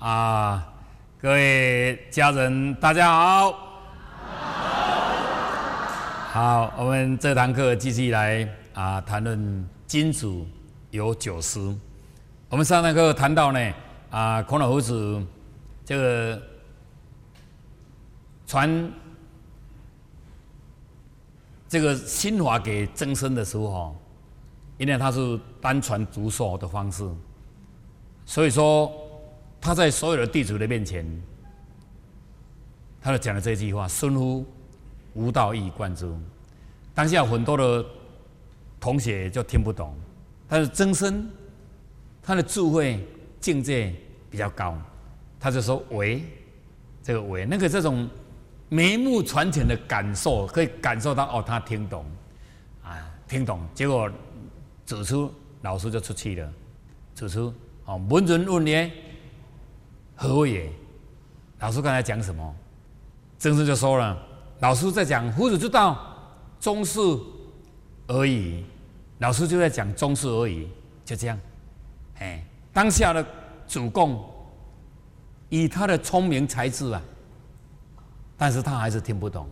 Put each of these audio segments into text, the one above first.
啊，各位家人，大家好。好，我们这堂课继续来啊谈论金主有九师。我们上堂课谈到呢啊，孔老夫子这个传这个新法给曾参的时候，因为他是单传独授的方式，所以说。他在所有的弟子的面前，他就讲了这句话：“孙乎无道一以贯之。”当下很多的同学就听不懂，但是曾参他的智慧境界比较高，他就说：“为这个为那个这种眉目传情的感受，可以感受到哦，他听懂啊，听懂。结果指出老师就出气了，指出哦，文人问也。”何也？老师刚才讲什么？曾参就说了：“老师在讲夫子之道，中士而已。”老师就在讲中士而已，就这样。哎，当下的主公以他的聪明才智啊，但是他还是听不懂，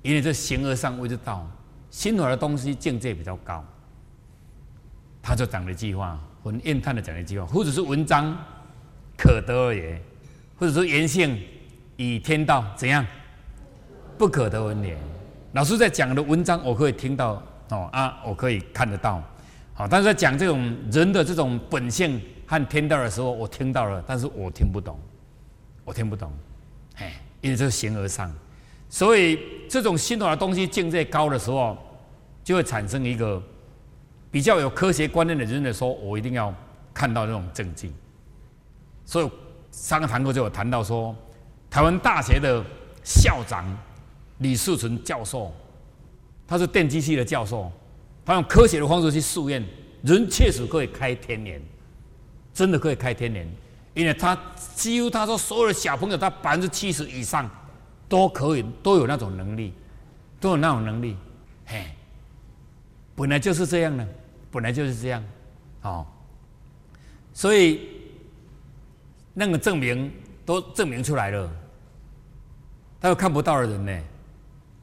因为这形而上谓之道，心怀的东西境界比较高。他就讲了一句话，很厌叹的讲了一句话：“夫子是文章。”可得而言，或者说言性以天道怎样？不可得闻也。老师在讲的文章，我可以听到哦啊，我可以看得到，好，但是在讲这种人的这种本性和天道的时候，我听到了，但是我听不懂，我听不懂，哎，因为这是形而上，所以这种心法的东西境界高的时候，就会产生一个比较有科学观念的人的说，我一定要看到这种证据。所以上个堂课就有谈到说，台湾大学的校长李世存教授，他是电机系的教授，他用科学的方式去试验，人确实可以开天眼，真的可以开天眼，因为他几乎他说所有的小朋友，他百分之七十以上都可以都有那种能力，都有那种能力，嘿，本来就是这样的，本来就是这样，哦，所以。那个证明都证明出来了，他又看不到的人呢，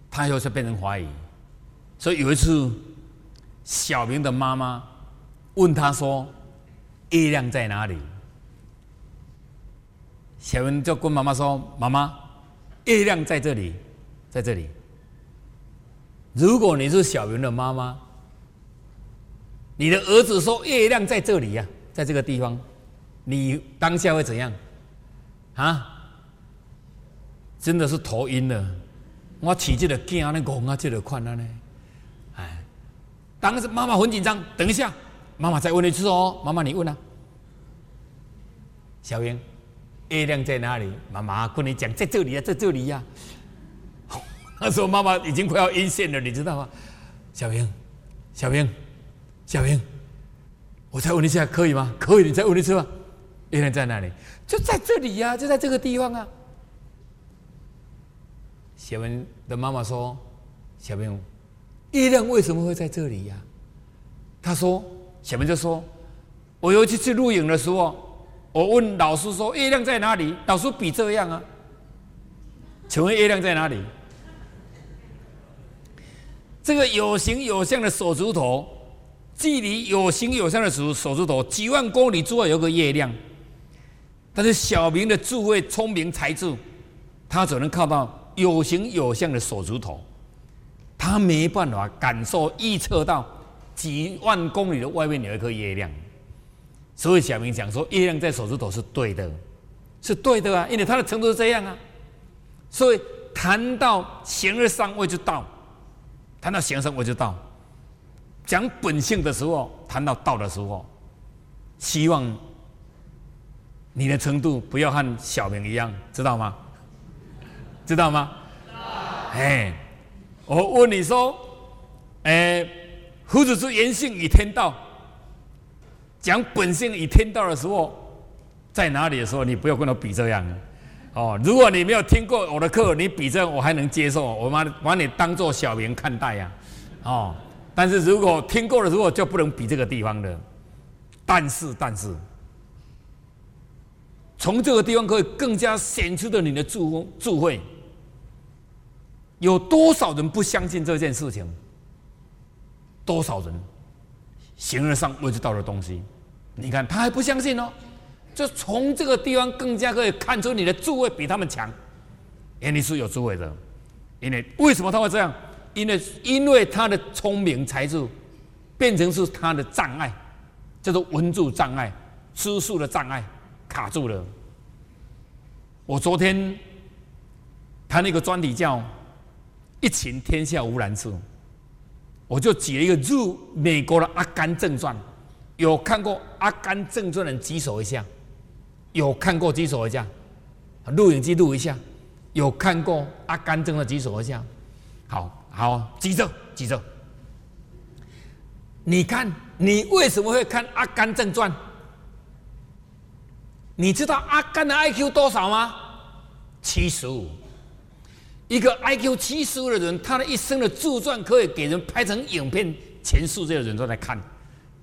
他又是变成怀疑。所以有一次，小明的妈妈问他说：“月亮在哪里？”小明就跟妈妈说：“妈妈，月亮在这里，在这里。”如果你是小明的妈妈，你的儿子说：“月亮在这里呀，在这个地方。”你当下会怎样？啊？真的是头晕了。我起这个惊呢，戆啊，这个款了呢。哎，当时妈妈很紧张。等一下，妈妈再问一次哦。妈妈，你问啊？小英，月亮在哪里？妈妈跟你讲，在这里呀，在这里呀。那时候妈妈已经快要晕线了，你知道吗？小英，小英，小英，我再问一下，可以吗？可以，你再问一次吧。月亮在哪里？就在这里呀，就在这个地方啊。小文的妈妈说：“小朋友，月亮为什么会在这里呀？”他说：“小文就说，我有一次去录影的时候，我问老师说月亮在哪里？老师比这样啊。请问月亮在哪里？这个有形有相的手指头，距离有形有相的手手指头几万公里之外有个月亮。”但是小明的智慧、聪明才智，他只能靠到有形有相的手指头，他没办法感受、预测到几万公里的外面有一颗月亮。所以小明讲说，月亮在手指头是对的，是对的啊，因为他的程度是这样啊。所以谈到形而上位就道，谈到形而上位就道，讲本性的时候，谈到道的时候，希望。你的程度不要和小明一样，知道吗？知道吗？哎，我问你说，哎，夫子之言性以天道，讲本性以天道的时候，在哪里的时候，你不要跟我比这样哦。如果你没有听过我的课，你比这我还能接受，我把把你当做小明看待呀。哦，但是如果听过的时候，就不能比这个地方的。但是，但是。从这个地方可以更加显出的你的智智慧。有多少人不相信这件事情？多少人形而上未知道的东西？你看他还不相信哦。就从这个地方更加可以看出你的智慧比他们强，因为你是有智慧的。因为为什么他会这样？因为因为他的聪明才智变成是他的障碍，叫做文字障碍、知数的障碍，卡住了。我昨天他那个专题叫“一情天下无难事”，我就举了一个入美国的《阿甘正传》，有看过《阿甘正传》的人举手一下。有看过举手一下，录影机录一下。有看过《阿甘正》传举手一下。好好举着举着。你看，你为什么会看《阿甘正传》？你知道阿甘的 IQ 多少吗？七十五。一个 IQ 七十五的人，他的一生的自传可以给人拍成影片，全世界的人都在看。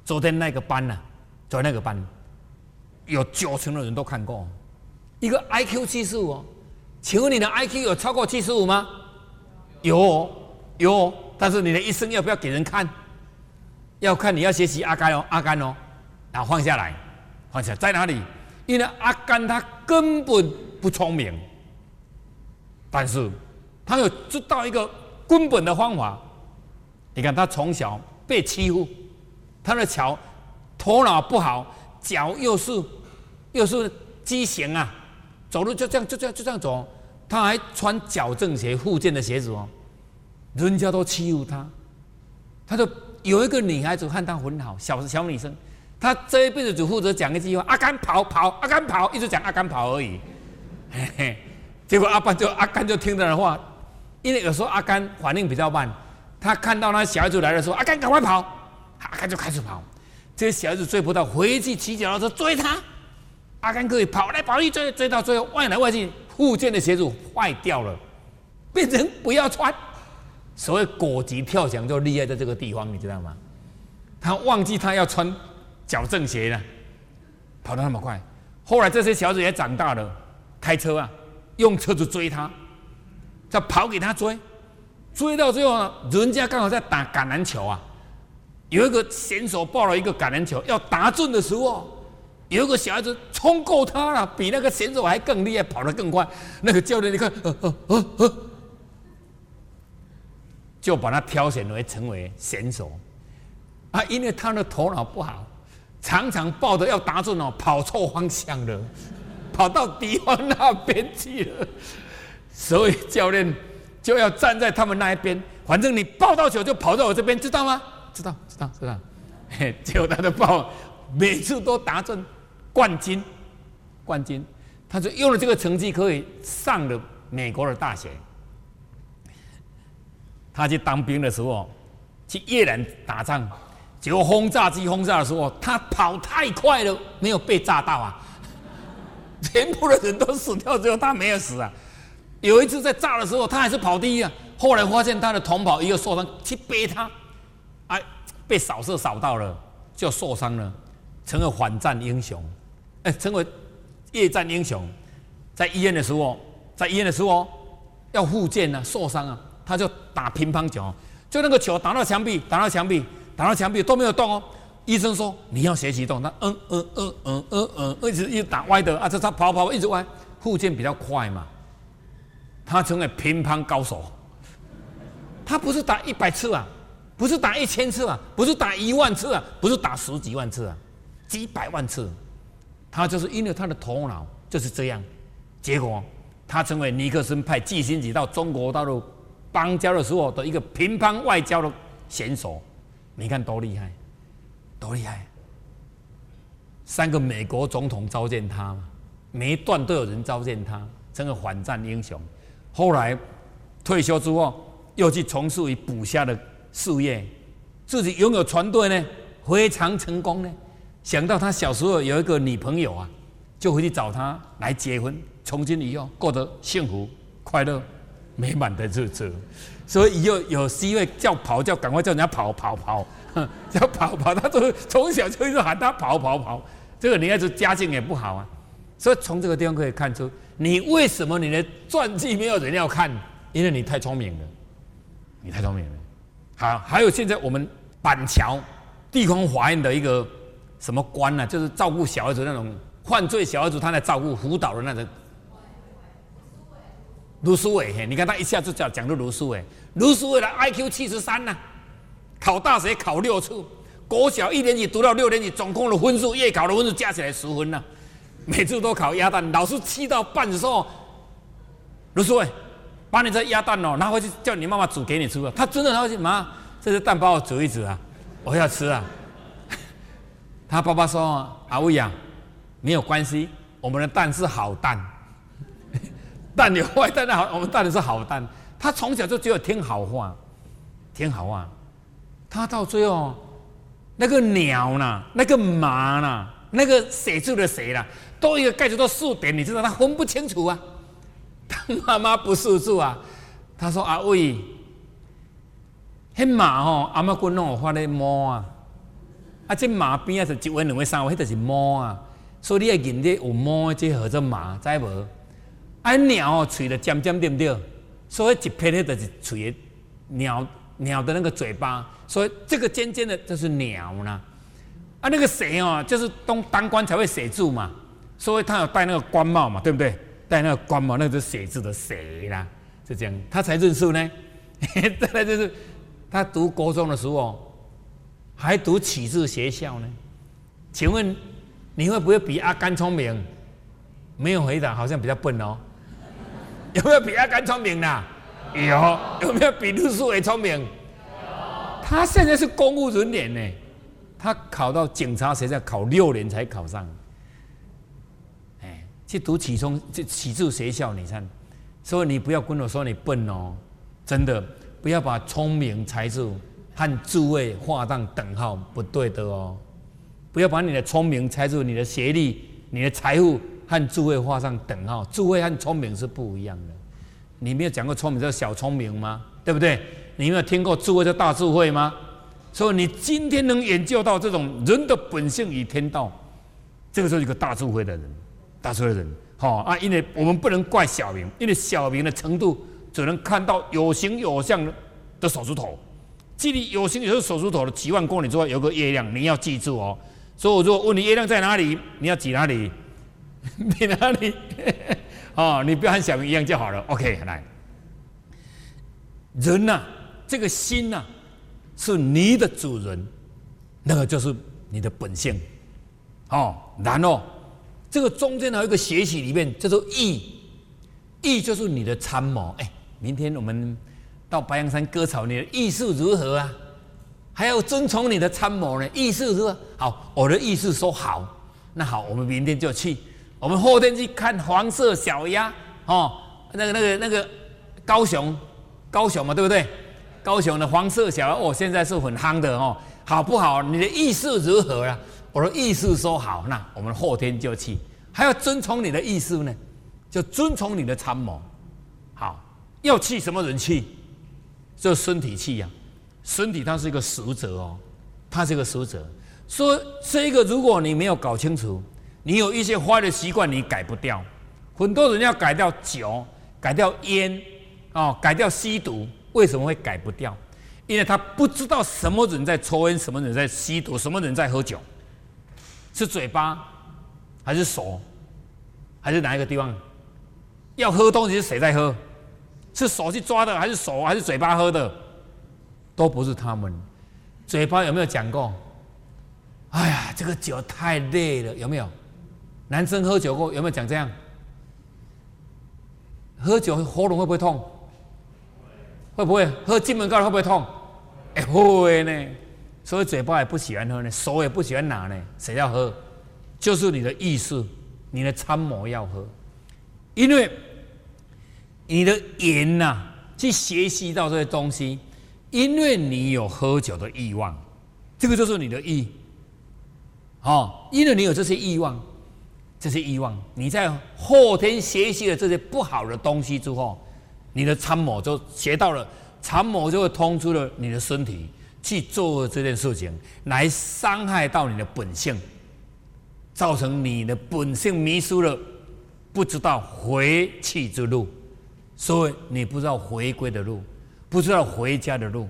昨天那个班呢？昨天那个班。有九成的人都看过，一个 I Q 七十五，请问你的 I Q 有超过七十五吗？有，有，但是你的一生要不要给人看？要看你要学习阿甘哦，阿甘哦，然后放下来，放下在哪里？因为阿甘他根本不聪明，但是他有知道一个根本的方法。你看他从小被欺负，他的桥头脑不好。脚又是又是畸形啊，走路就这样就这样就这样走，他还穿矫正鞋、护健的鞋子哦，人家都欺负他，他就有一个女孩子看他很好，小小女生，他这一辈子只负责讲一句话：阿甘跑跑，阿甘跑，一直讲阿甘跑而已。嘿嘿，结果阿班就阿甘就听他的话，因为有时候阿甘反应比较慢，他看到那小孩子来的时候，阿甘赶快跑，阿甘就开始跑。这些小孩子追不到，回去骑脚踏车追他。阿甘可以跑来跑去追，追到最后外来外去，护健的鞋子坏掉了，变成不要穿。所谓果级跳墙就厉害在这个地方，你知道吗？他忘记他要穿矫正鞋呢，跑得那么快。后来这些小子也长大了，开车啊，用车子追他，再跑给他追，追到最后呢，人家刚好在打橄榄球啊。有一个选手抱了一个橄榄球，要打中的时候，有一个小孩子冲过他了，比那个选手还更厉害，跑得更快。那个教练，你看，呃呃呃呃，就把他挑选为成为选手。啊，因为他的头脑不好，常常抱着要打准哦，跑错方向了，跑到敌方那边去了。所以教练就要站在他们那一边，反正你抱到球就跑到我这边，知道吗？知道知道知道，结果他的抱每次都达阵冠军，冠军，他就用了这个成绩可以上了美国的大学。他去当兵的时候，去越南打仗，结果轰炸机轰炸的时候，他跑太快了，没有被炸到啊，全部的人都死掉，只有他没有死啊。有一次在炸的时候，他还是跑第一啊，后来发现他的同袍一个受伤，去背他。哎，被扫射扫到了，就受伤了，成了反战英雄，哎，成为夜战英雄。在医院的时候，在医院的时候要复健啊，受伤啊，他就打乒乓球，就那个球打到墙壁，打到墙壁，打到墙壁都没有动哦。医生说你要学习动，他嗯嗯嗯嗯嗯嗯，一直一直打歪的啊，这他跑跑一直歪，复健比较快嘛。他成为乒乓高手，他不是打一百次啊。不是打一千次啊，不是打一万次啊，不是打十几万次啊，几百万次，他就是因为他的头脑就是这样，结果他成为尼克森派季星级到中国大陆邦交的时候的一个乒乓外交的选手，你看多厉害，多厉害！三个美国总统召见他，每一段都有人召见他，成了反战英雄。后来退休之后，又去从事于捕虾的。事业，自己拥有船队呢，非常成功呢。想到他小时候有一个女朋友啊，就回去找他来结婚，从今以后过得幸福、快乐、美满的日子。所以以后有 C 位叫跑，叫赶快叫人家跑跑跑，叫跑跑。他从从小就一直喊他跑跑跑。这个女孩子家境也不好啊，所以从这个地方可以看出，你为什么你的传记没有人要看？因为你太聪明了，你太聪明了。好，还有现在我们板桥地方法院的一个什么官呢？就是照顾小孩子那种犯罪小孩子，他来照顾辅导的那种。卢书伟，你看他一下就讲讲到卢书伟，卢书伟的 I Q 七十三呢，考大学考六次，国小一年级读到六年级，总共的分数，月考的分数加起来十分呢，每次都考鸭蛋，老师气到半的时候，卢书伟，把你这鸭蛋哦拿回去叫你妈妈煮给你吃啊，他真的拿回去，妈，这些蛋帮我煮一煮啊，我要吃啊。他爸爸说，阿伟啊，没有关系，我们的蛋是好蛋。蛋有坏蛋的好，我们蛋的是好蛋。他从小就只有听好话，听好话。他到最后，那个鸟呢，那个马呢，那个写字的谁啦，都一个盖子都数点，你知道他分不清楚啊。他妈妈不识字啊，他说阿伟，那马吼，阿妈棍弄我画的毛啊，啊这马边啊是一位两位三位，那就是毛啊，所以你要认得有毛，这合作马，知无？啊，鸟哦，嘴的尖尖对不对？所以一片那就是喙的鸟鸟的那个嘴巴，所以这个尖尖的就是鸟呢。啊，那个蛇哦，就是当当官才会写字嘛，所以他有戴那个官帽嘛，对不对？戴那个官帽，那就是写字的蛇啦，就这样，他才认数呢。再来就是他读高中的时候，还读启智学校呢。请问你会不会比阿甘聪明？没有回答，好像比较笨哦。有没有比阿甘聪明的？有。有没有比陆书伟聪明？他现在是公务人员呢，他考到警察学校考六年才考上。哎，去读启聪、这启智学校，你看，所以你不要跟我说你笨哦，真的不要把聪明才智和智慧画上等号，不对的哦。不要把你的聪明才智、你的学历、你的财富。和智慧画上等号，智慧和聪明是不一样的。你没有讲过聪明叫小聪明吗？对不对？你没有听过智慧叫大智慧吗？所以你今天能研究到这种人的本性与天道，这个时候一个大智慧的人，大智慧的人，好啊。因为我们不能怪小明，因为小明的程度只能看到有形有相的手指头。距离有形有相手指头的几万公里之外有个月亮，你要记住哦。所以我如果问你月亮在哪里，你要指哪里？你哪里？哦，你不要和小明一样就好了。OK，来，人呐，这个心呐，是你的主人，那个就是你的本性。哦，然后这个中间还有一个学习里面叫做意，意就是你的参谋。哎，明天我们到白羊山割草，你的意思如何啊？还要遵从你的参谋呢？意识如何？好，我的意思说好，那好，我们明天就去。我们后天去看黄色小鸭哦，那个、那个、那个高雄，高雄嘛，对不对？高雄的黄色小鸭哦，现在是很夯的哦，好不好？你的意思如何啊？我的意思说好，那我们后天就去，还要遵从你的意思呢，就遵从你的参谋。好，要去什么人去？就身体去呀，身体它是一个使者哦，它是一个使者。说这个，如果你没有搞清楚。你有一些坏的习惯，你改不掉。很多人要改掉酒，改掉烟，哦，改掉吸毒，为什么会改不掉？因为他不知道什么人在抽烟，什么人在吸毒，什么人在喝酒，是嘴巴，还是手，还是哪一个地方？要喝东西是谁在喝？是手去抓的，还是手，还是嘴巴喝的？都不是他们。嘴巴有没有讲过？哎呀，这个酒太累了，有没有？男生喝酒过有没有讲这样？喝酒喉咙会不会痛？会不会喝金门膏会不会痛？哎会呢，所以嘴巴也不喜欢喝呢，手也不喜欢拿呢。谁要喝？就是你的意识，你的参谋要喝，因为你的眼呐去学习到这些东西，因为你有喝酒的欲望，这个就是你的意。哦，因为你有这些欲望。这些欲望，你在后天学习了这些不好的东西之后，你的参谋就学到了，参谋就会通出了你的身体去做这件事情，来伤害到你的本性，造成你的本性迷失了，不知道回去之路，所以你不知道回归的路，不知道回家的路。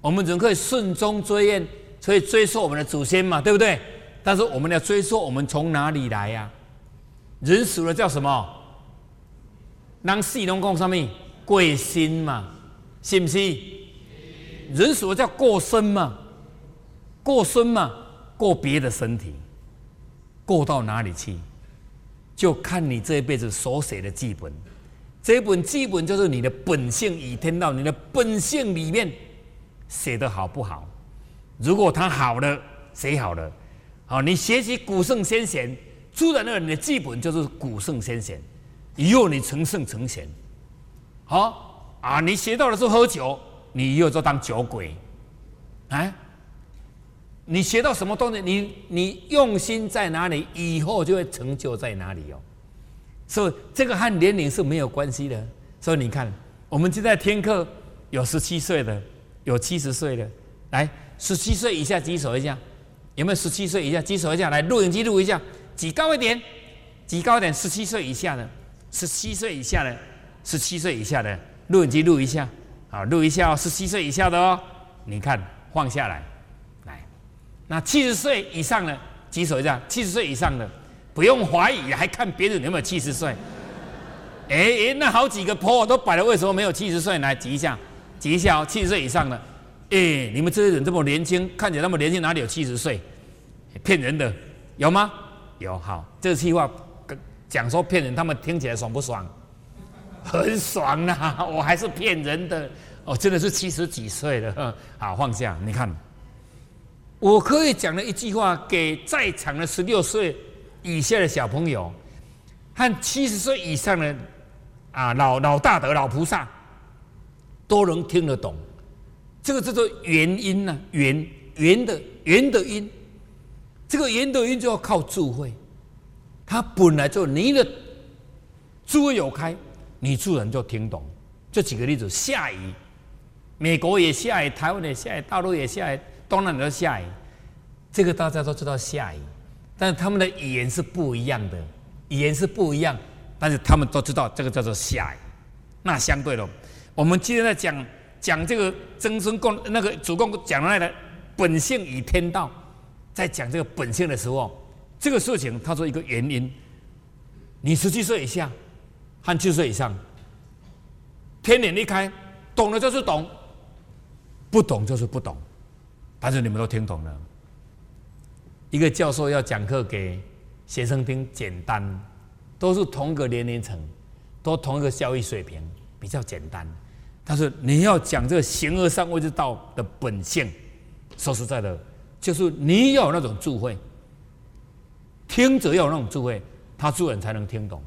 我们怎么可以顺中追愿，可以追溯我们的祖先嘛，对不对？但是我们要追溯我们从哪里来呀？人死了叫什么？让死龙讲上面贵心嘛，信不信？人死了叫过身嘛，过身嘛，过别的身体，过到哪里去？就看你这一辈子所写的剧本，这本剧本就是你的本性与天道，你的本性里面写的好不好？如果他好了，写好了，好，你学习古圣先贤，自然而然你的剧本就是古圣先贤，以后你成圣成贤，好啊，你学到了是喝酒，你以后就当酒鬼，啊。你学到什么东西，你你用心在哪里，以后就会成就在哪里哦。所以这个和年龄是没有关系的。所以你看，我们就在听课，有十七岁的，有七十岁的，来十七岁以下举手一下，有没有十七岁以下举手一下？来录影机录一下，举高一点，举高一点。十七岁以下的，十七岁以下的，十七岁以下的，录影机录一下，好，录一下哦。十七岁以下的哦，你看放下来。来那七十岁以上的举手一下，七十岁以上的不用怀疑，还看别人有没有七十岁。哎哎，那好几个婆都摆了，为什么没有七十岁？来举一下，举一下哦，七十岁以上的。哎，你们这些人这么年轻，看起来那么年轻，哪里有七十岁？骗人的，有吗？有。好，这句话讲说骗人，他们听起来爽不爽？很爽啊！我还是骗人的，哦，真的是七十几岁了。好，放下，你看。我可以讲的一句话，给在场的十六岁以下的小朋友，和七十岁以上的啊老老大德、老菩萨，都能听得懂。这个叫做原因呢，原原的原的因，这个言德音就要靠智慧。它本来就你的智慧有开，你自然就听懂。就举个例子，下雨，美国也下雨，台湾也下雨，大陆也下雨。东南都下雨，这个大家都知道下雨，但是他们的语言是不一样的，语言是不一样，但是他们都知道这个叫做下雨。那相对的，我们今天在讲讲这个曾孙共那个主公讲的那个本性与天道，在讲这个本性的时候，这个事情他说一个原因，你十七岁以下和七岁以上，天眼一开，懂了就是懂，不懂就是不懂。但是你们都听懂了。一个教授要讲课给学生听，简单，都是同一个年龄层，都同一个教育水平，比较简单。但是你要讲这个形而上位之道的本性，说实在的，就是你要有那种智慧，听者要有那种智慧，他自然才能听懂。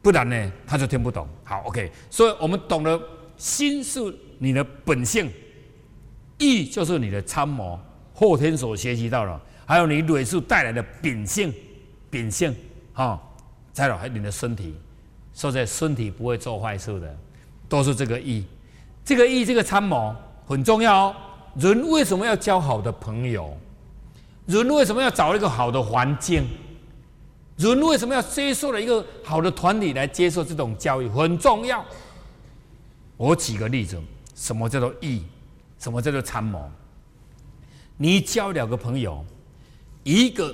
不然呢，他就听不懂。好，OK，所以我们懂得心是你的本性。意就是你的参谋，后天所学习到了，还有你蕊数带来的秉性，秉性，哈，再有还有你的身体，说在身体不会做坏事的，都是这个意，这个意这个参谋很重要哦。人为什么要交好的朋友？人为什么要找一个好的环境？人为什么要接受了一个好的团体来接受这种教育？很重要。我举个例子，什么叫做义？什么叫做参谋？你交两个朋友，一个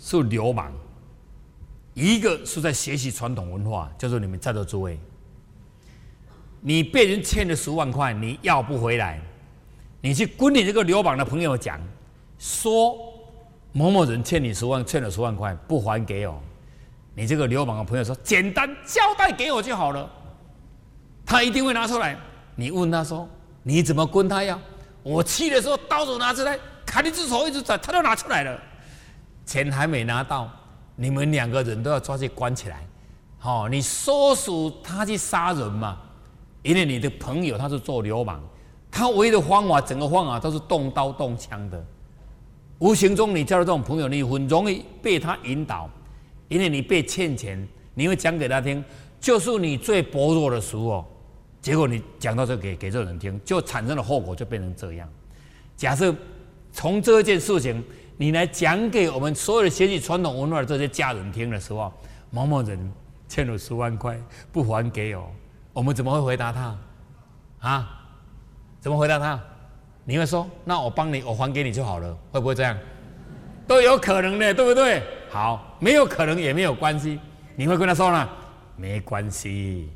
是流氓，一个是在学习传统文化，叫做你们在座诸位。你被人欠了十万块，你要不回来，你去跟你这个流氓的朋友讲，说某某人欠你十万，欠了十万块不还给我，你这个流氓的朋友说，简单交代给我就好了，他一定会拿出来。你问他说。你怎么跟他要？我气的时候，刀子拿出来，砍你只手，一直在，他都拿出来了，钱还没拿到，你们两个人都要抓去关起来。好，你唆使他去杀人嘛？因为你的朋友他是做流氓，他唯一的方法，整个方法都是动刀动枪的。无形中，你交的这种朋友，你很容易被他引导，因为你被欠钱，你会讲给他听，就是你最薄弱的时候。结果你讲到这给给这人听，就产生的后果就变成这样。假设从这件事情你来讲给我们所有的学习传统文化的这些家人听的时候，某某人欠了十万块不还给我，我们怎么会回答他？啊？怎么回答他？你会说，那我帮你，我还给你就好了，会不会这样？都有可能的，对不对？好，没有可能也没有关系。你会跟他说呢？没关系，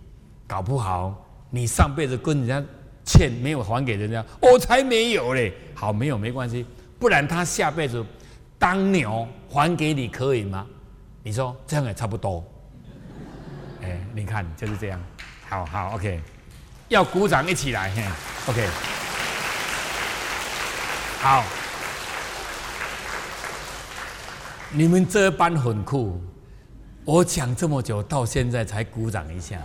搞不好你上辈子跟人家欠没有还给人家，我才没有嘞。好，没有没关系，不然他下辈子当牛还给你可以吗？你说这样也差不多。哎，你看就是这样。好好，OK，要鼓掌一起来，嘿，OK，好。你们这班很酷，我讲这么久，到现在才鼓掌一下，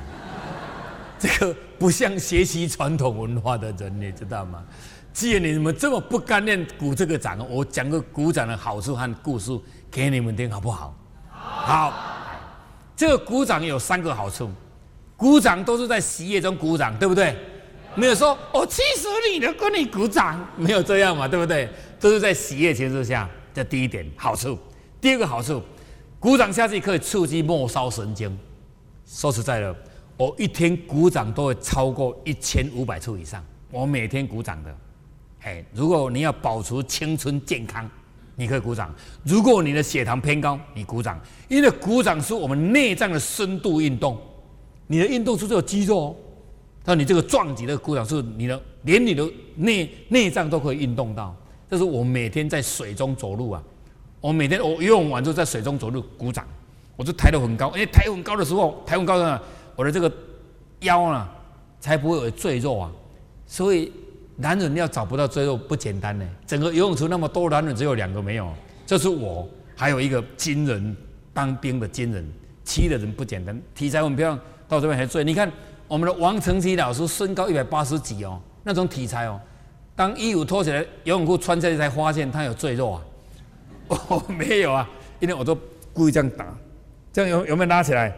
这个不像学习传统文化的人，你知道吗？既然你们这么不甘愿鼓这个掌，我讲个鼓掌的好处和故事给你们听，好不好？好，这个鼓掌有三个好处，鼓掌都是在喜悦中鼓掌，对不对？没有说我气死你了，跟你鼓掌，没有这样嘛，对不对？都是在喜悦情绪下，这第一点好处。第二个好处，鼓掌下去可以刺激末梢神经。说实在的，我一天鼓掌都会超过一千五百次以上。我每天鼓掌的，哎，如果你要保持青春健康，你可以鼓掌；如果你的血糖偏高，你鼓掌，因为鼓掌是我们内脏的深度运动。你的运动是只有肌肉哦，但你这个撞击的鼓掌是你的，连你的内内脏都可以运动到。这是我每天在水中走路啊。我每天我游泳完之后在水中走路鼓掌，我就抬得很高，因为抬很高的时候，抬很高呢，我的这个腰啊才不会有赘肉啊。所以男人要找不到赘肉不简单呢。整个游泳池那么多男人，只有两个没有，这是我，还有一个军人当兵的军人，其的人不简单。体裁我们不要到这边还赘。你看我们的王成基老师身高一百八十几哦，那种体材哦，当衣服脱起来游泳裤穿下去才发现他有赘肉啊。哦，没有啊，因为我都故意这样打，这样有有没有拉起来？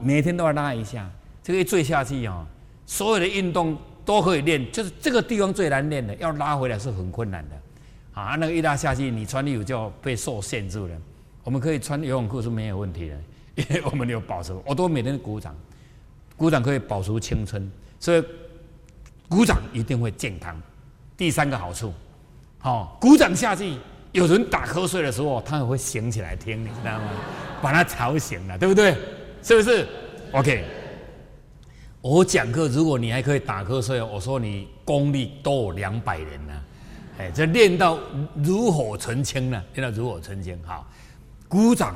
每天都要拉一下，这个一坠下去啊，所有的运动都可以练，就是这个地方最难练的，要拉回来是很困难的。啊，那个一拉下去，你穿衣服就要被受限制了。我们可以穿游泳裤是没有问题的，因为我们有保持，我都每天鼓掌，鼓掌可以保持青春，所以鼓掌一定会健康。第三个好处，好，鼓掌下去。有人打瞌睡的时候，他也会醒起来听，你知道吗？把他吵醒了，对不对？是不是？OK。我讲课，如果你还可以打瞌睡，我说你功力都有两百人呢。哎，这练到炉火纯青了，练到炉火纯青。好，鼓掌。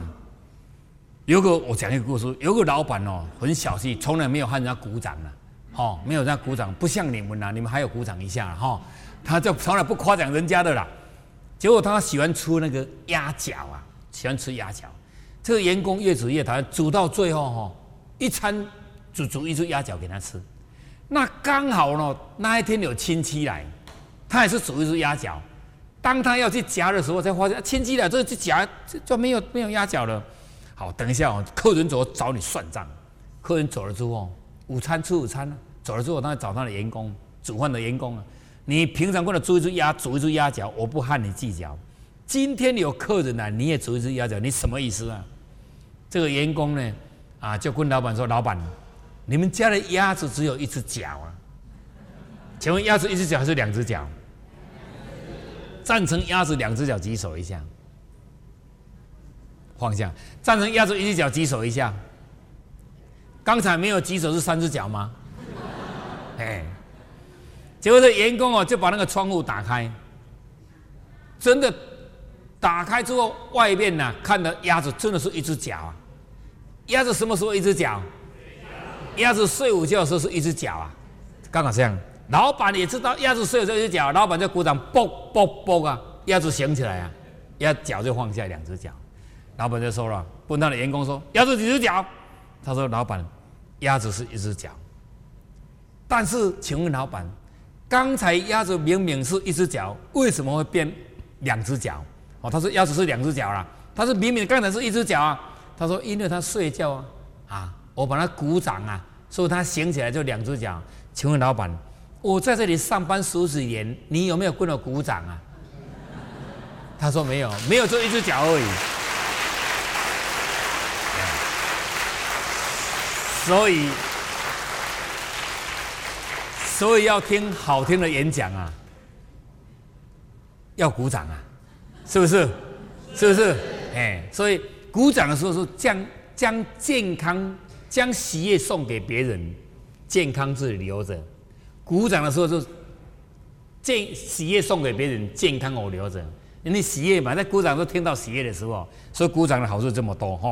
有个我讲一个故事，有个老板哦，很小气，从来没有喊人家鼓掌啊。哦，没有人家鼓掌，不像你们呐，你们还有鼓掌一下哈。他就从来不夸奖人家的啦。结果他喜欢吃那个鸭脚啊，喜欢吃鸭脚。这个员工越煮越讨厌，煮到最后哈，一餐煮煮一只鸭脚给他吃。那刚好呢，那一天有亲戚来，他也是煮一只鸭脚。当他要去夹的时候，才发现亲戚来，这去夹就没有没有鸭脚了。好，等一下哦，客人走找你算账。客人走了之后，午餐吃午餐了。走了之后，他找他的员工，煮饭的员工啊。你平常过来煮一只鸭，煮一只鸭脚，我不和你计较。今天有客人来，你也煮一只鸭脚，你什么意思啊？这个员工呢，啊，就跟老板说：“老板，你们家的鸭子只有一只脚啊？请问鸭子一只脚还是两只脚？赞成鸭子两只脚举手一下，放下。赞成鸭子一只脚举手一下。刚才没有举手是三只脚吗？哎。”结果这员工哦，就把那个窗户打开，真的打开之后，外面呢看到鸭子真的是一只脚啊！鸭子什么时候一只脚？鸭子睡午觉的时候是一只脚啊！刚好这样，老板也知道鸭子睡午觉一只脚，老板就鼓掌，啵啵啵啊！鸭子醒起来啊，鸭脚就放下两只脚，老板就说了，问他的员工说：“鸭子几只脚？”他说：“老板，鸭子是一只脚。”但是，请问老板？刚才鸭子明明是一只脚，为什么会变两只脚？哦，他说鸭子是两只脚啦。他说明明刚才是一只脚啊。他说因为他睡觉啊，啊，我把他鼓掌啊，所以他醒起来就两只脚。请问老板，我在这里上班十几年，你有没有跟我鼓掌啊？他说没有，没有，就一只脚而已。所以，所以要听好听的演讲啊，要鼓掌啊，是不是？是不是？哎，所以鼓掌的时候是将将健康、将喜悦送给别人，健康自己留着；鼓掌的时候就健喜悦送给别人，健康我留着。因为喜悦嘛，在鼓掌都听到喜悦的时候，所以鼓掌的好处这么多哈。